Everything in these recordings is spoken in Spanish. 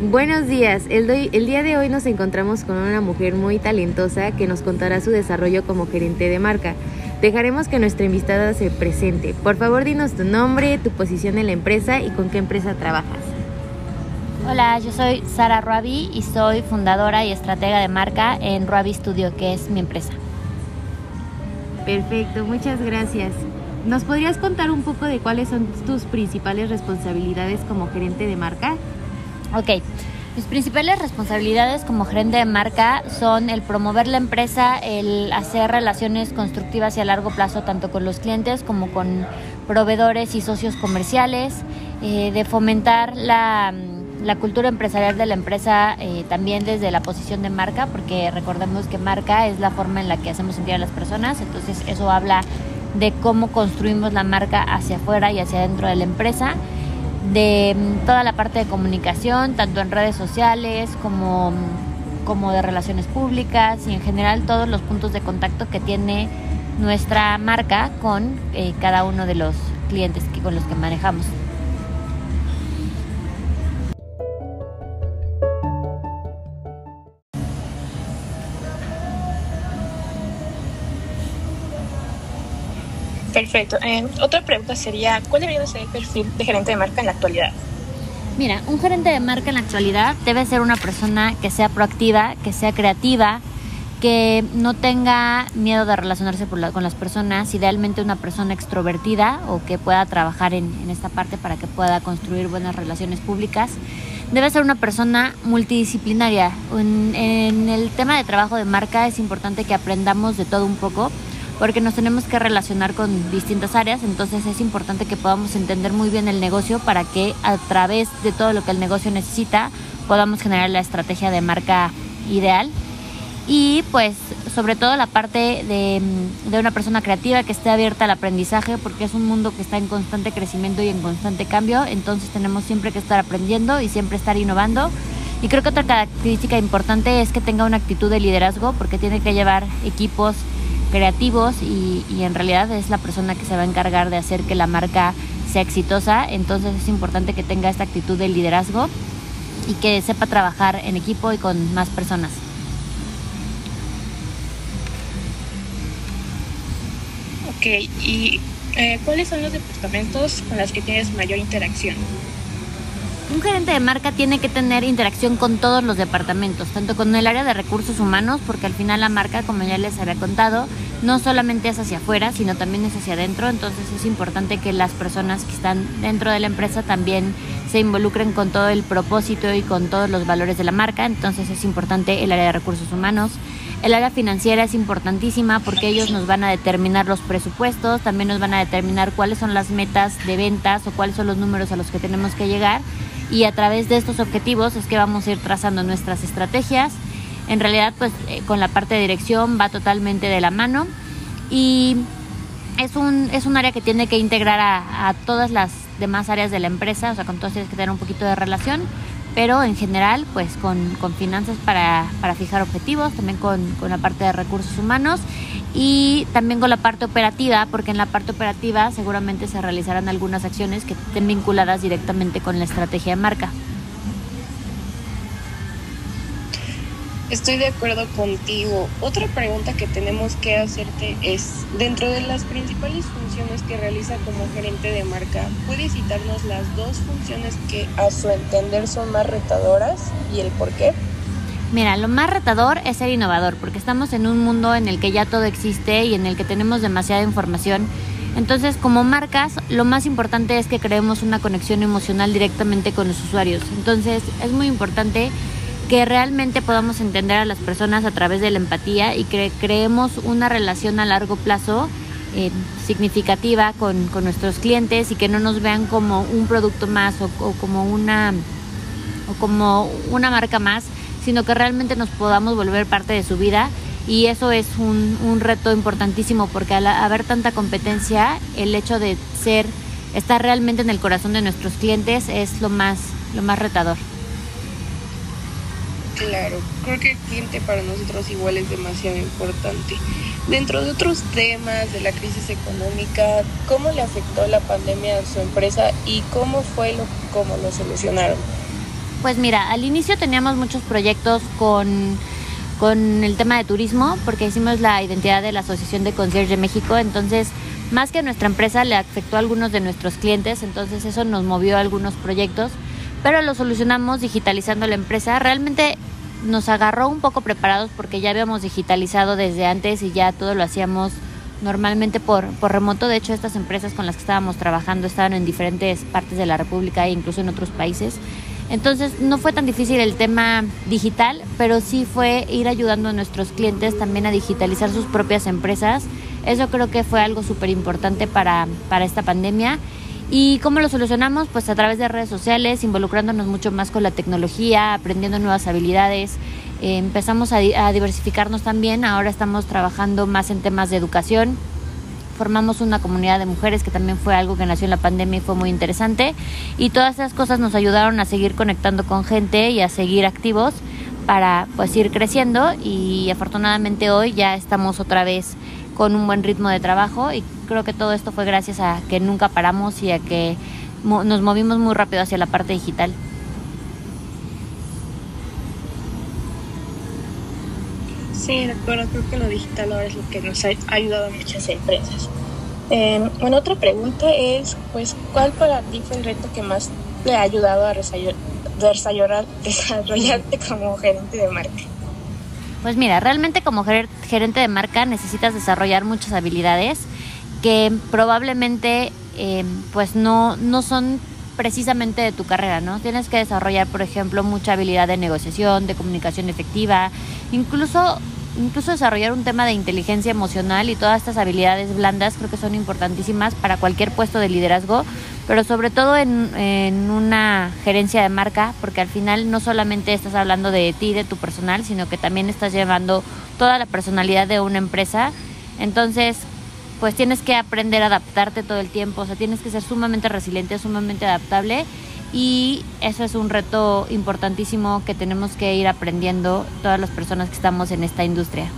Buenos días, el, el, día de hoy nos encontramos con una mujer muy talentosa que nos contará su desarrollo como gerente de marca. Dejaremos que nuestra invitada se presente. Por favor, dinos tu nombre, tu posición en la empresa y con qué empresa trabajas. Hola, yo soy Sara Ruabi y soy fundadora y estratega de marca en Ruabi Studio, que es mi empresa. Perfecto, muchas gracias. ¿Nos podrías contar un poco de cuáles son tus principales responsabilidades como gerente de marca? Ok, mis principales responsabilidades como gerente de marca son el promover la empresa, el hacer relaciones constructivas y a largo plazo tanto con los clientes como con proveedores y socios comerciales, eh, de fomentar la, la, cultura empresarial de la empresa eh, también desde la posición de marca, porque recordemos que marca es la forma en la que hacemos sentir a las personas, entonces eso habla de cómo construimos la marca hacia afuera y hacia adentro de la empresa, de mm, toda la parte de comunicación, tanto en redes sociales como, mm, como de relaciones públicas y en general todos los puntos de contacto que tiene nuestra marca con eh, cada uno de los clientes que, con los que manejamos. Perfecto. Eh, otra pregunta sería, ¿cuál debería ser el perfil de gerente de marca en la actualidad? Mira, un gerente de marca en la actualidad debe ser una persona que sea proactiva, que sea creativa, que no tenga miedo de relacionarse con las personas, idealmente una persona extrovertida o que pueda trabajar en, esta parte para que pueda construir buenas relaciones públicas. Debe ser una persona multidisciplinaria. en el tema de trabajo de marca es importante que aprendamos de todo un poco porque nos tenemos que relacionar con distintas áreas, entonces es importante que podamos entender muy bien el negocio para que a través de todo lo que el negocio necesita podamos generar la estrategia de marca ideal. Y pues sobre todo la parte de, de una persona creativa que esté abierta al aprendizaje porque es un mundo que está en constante crecimiento y en constante cambio, entonces tenemos siempre que estar aprendiendo y siempre estar innovando. Y creo que otra característica importante es que tenga una actitud de liderazgo porque tiene que llevar equipos creativos y, en realidad es la persona que se va a encargar de hacer que la marca sea exitosa. Entonces es importante que tenga esta actitud de liderazgo y que sepa trabajar en equipo y con más personas. Ok, ¿y eh, cuáles son los departamentos con los que tienes mayor interacción? Un gerente de marca tiene que tener interacción con todos los departamentos, tanto con el área de recursos humanos, porque al final la marca, como ya les había contado, no solamente es hacia afuera, sino también es hacia adentro, entonces es importante que las personas que están dentro de la empresa también se involucren con todo el propósito y con todos los valores de la marca, entonces es importante el área de recursos humanos. El área financiera es importantísima porque ellos nos van a determinar los presupuestos, también nos van a determinar cuáles son las metas de ventas o cuáles son los números a los que tenemos que llegar y a través de estos objetivos es que vamos a ir trazando nuestras estrategias. En realidad, pues eh, con la parte de dirección va totalmente de la mano y es un, es un área que tiene que integrar a, todas las demás áreas de la empresa, o sea, con todas tienes que tener un poquito de relación, pero en general, pues con, finanzas para, fijar objetivos, también con, con la parte de recursos humanos y también con la parte operativa, porque en la parte operativa seguramente se realizarán algunas acciones que estén vinculadas directamente con la estrategia de marca. Estoy de acuerdo contigo. Otra pregunta que tenemos que hacerte es, dentro de las principales funciones que realiza como gerente de marca, ¿puedes citarnos las dos funciones que a su entender son más retadoras y el por qué? Mira, lo más retador es ser innovador, porque estamos en un mundo en el que ya todo existe y en el que tenemos demasiada información. Entonces, como marcas, lo más importante es que creemos una conexión emocional directamente con los usuarios. Entonces, es muy importante que realmente podamos entender a las personas a través de la empatía y que creemos una relación a largo plazo eh, significativa con, nuestros clientes y que no nos vean como un producto más o, como una o como una marca más, sino que realmente nos podamos volver parte de su vida y eso es un, un reto importantísimo porque al haber tanta competencia, el hecho de ser, estar realmente en el corazón de nuestros clientes es lo más, lo más retador. Claro, creo que el cliente para nosotros igual es demasiado importante. Dentro de otros temas de la crisis económica, ¿cómo le afectó la pandemia a su empresa y cómo fue lo, cómo lo solucionaron? Pues mira, al inicio teníamos muchos proyectos con, con el tema de turismo, porque hicimos la identidad de la Asociación de Concierge de México, entonces más que a nuestra empresa le afectó a algunos de nuestros clientes, entonces eso nos movió a algunos proyectos, pero lo solucionamos digitalizando la empresa. Realmente nos agarró un poco preparados porque ya habíamos digitalizado desde antes y ya todo lo hacíamos normalmente por, por remoto. De hecho, estas empresas con las que estábamos trabajando estaban en diferentes partes de la República e incluso en otros países. Entonces no fue tan difícil el tema digital, pero sí fue ir ayudando a nuestros clientes también a digitalizar sus propias empresas. Eso creo que fue algo súper importante para, para esta pandemia. ¿Y cómo lo solucionamos? Pues a través de redes sociales, involucrándonos mucho más con la tecnología, aprendiendo nuevas habilidades. Eh, empezamos a, a diversificarnos también, ahora estamos trabajando más en temas de educación, formamos una comunidad de mujeres que también fue algo que nació en la pandemia y fue muy interesante. Y todas esas cosas nos ayudaron a seguir conectando con gente y a seguir activos para pues ir creciendo y afortunadamente hoy ya estamos otra vez con un buen ritmo de trabajo y creo que todo esto fue gracias a que nunca paramos y a que nos movimos muy rápido hacia la parte digital. Sí, de acuerdo, creo que lo digital ahora es lo que nos ha ayudado a muchas empresas. Eh, bueno, otra pregunta es, pues, ¿cuál para ti fue el reto que más te ha ayudado a desarrollarte como gerente de marca? Pues mira, realmente como gerente de marca necesitas desarrollar muchas habilidades que probablemente eh, pues no, no son precisamente de tu carrera, ¿no? Tienes que desarrollar, por ejemplo, mucha habilidad de negociación, de comunicación efectiva, incluso incluso desarrollar un tema de inteligencia emocional y todas estas habilidades blandas creo que son importantísimas para cualquier puesto de liderazgo, pero sobre todo en, en, una gerencia de marca, porque al final no solamente estás hablando de ti, de tu personal, sino que también estás llevando toda la personalidad de una empresa. Entonces, pues tienes que aprender a adaptarte todo el tiempo, o sea, tienes que ser sumamente resiliente, sumamente adaptable y eso es un reto importantísimo que tenemos que ir aprendiendo todas las personas que estamos en esta industria.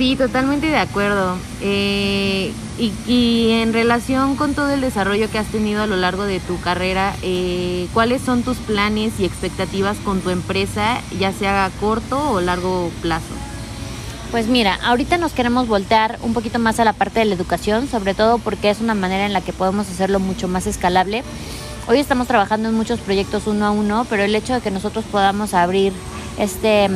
Sí, totalmente de acuerdo. Eh, y, en relación con todo el desarrollo que has tenido a lo largo de tu carrera, eh, ¿cuáles son tus planes y expectativas con tu empresa, ya sea a corto o largo plazo? Pues mira, ahorita nos queremos voltear un poquito más a la parte de la educación, sobre todo porque es una manera en la que podemos hacerlo mucho más escalable. Hoy estamos trabajando en muchos proyectos uno a uno, pero el hecho de que nosotros podamos abrir este,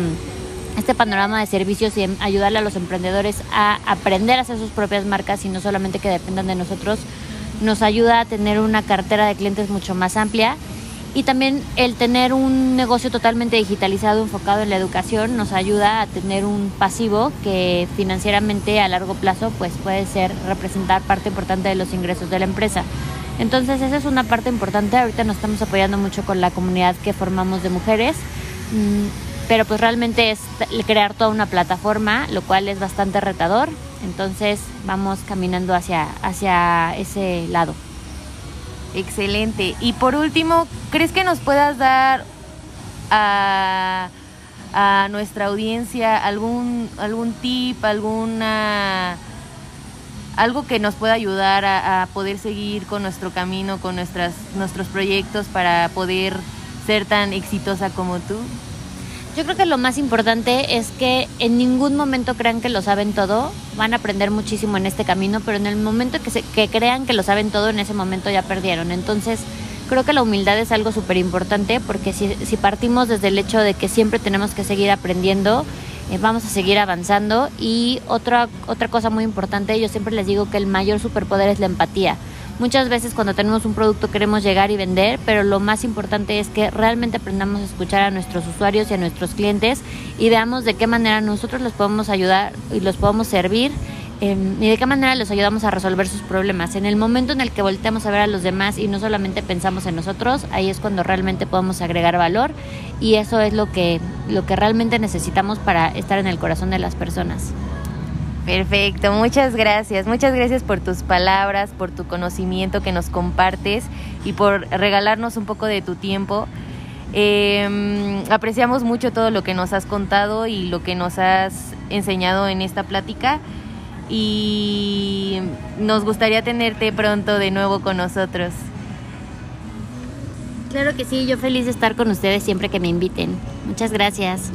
este panorama de servicios y ayudarle a los emprendedores a aprender a hacer sus propias marcas y no solamente que dependan de nosotros, nos ayuda a tener una cartera de clientes mucho más amplia y también el tener un negocio totalmente digitalizado enfocado en la educación nos ayuda a tener un pasivo que financieramente a largo plazo pues puede ser representar parte importante de los ingresos de la empresa. Entonces esa es una parte importante. Ahorita nos estamos apoyando mucho con la comunidad que formamos de mujeres, mm, pero pues realmente es crear toda una plataforma, lo cual es bastante retador. Entonces vamos caminando hacia, hacia ese lado. Excelente. Y por último, ¿crees que nos puedas dar a, nuestra audiencia algún, algún tip, alguna algo que nos pueda ayudar a, a, poder seguir con nuestro camino, con nuestras, nuestros proyectos para poder ser tan exitosa como tú? Yo creo que lo más importante es que en ningún momento crean que lo saben todo, van a aprender muchísimo en este camino, pero en el momento que, se, que crean que lo saben todo, en ese momento ya perdieron. Entonces, creo que la humildad es algo súper importante porque si, si, partimos desde el hecho de que siempre tenemos que seguir aprendiendo, eh, vamos a seguir avanzando. Y otra, otra cosa muy importante, yo siempre les digo que el mayor superpoder es la empatía. Muchas veces cuando tenemos un producto queremos llegar y vender, pero lo más importante es que realmente aprendamos a escuchar a nuestros usuarios y a nuestros clientes y veamos de qué manera nosotros los podemos ayudar y los podemos servir em, y de qué manera les ayudamos a resolver sus problemas. En el momento en el que volteamos a ver a los demás y no solamente pensamos en nosotros, ahí es cuando realmente podemos agregar valor y eso es lo que, lo que realmente necesitamos para estar en el corazón de las personas. Perfecto, muchas gracias. Muchas gracias por tus palabras, por tu conocimiento que nos compartes y por regalarnos un poco de tu tiempo. Em, apreciamos mucho todo lo que nos has contado y lo que nos has enseñado en esta plática y nos gustaría tenerte pronto de nuevo con nosotros. Claro que sí, yo feliz de estar con ustedes siempre que me inviten. Muchas gracias.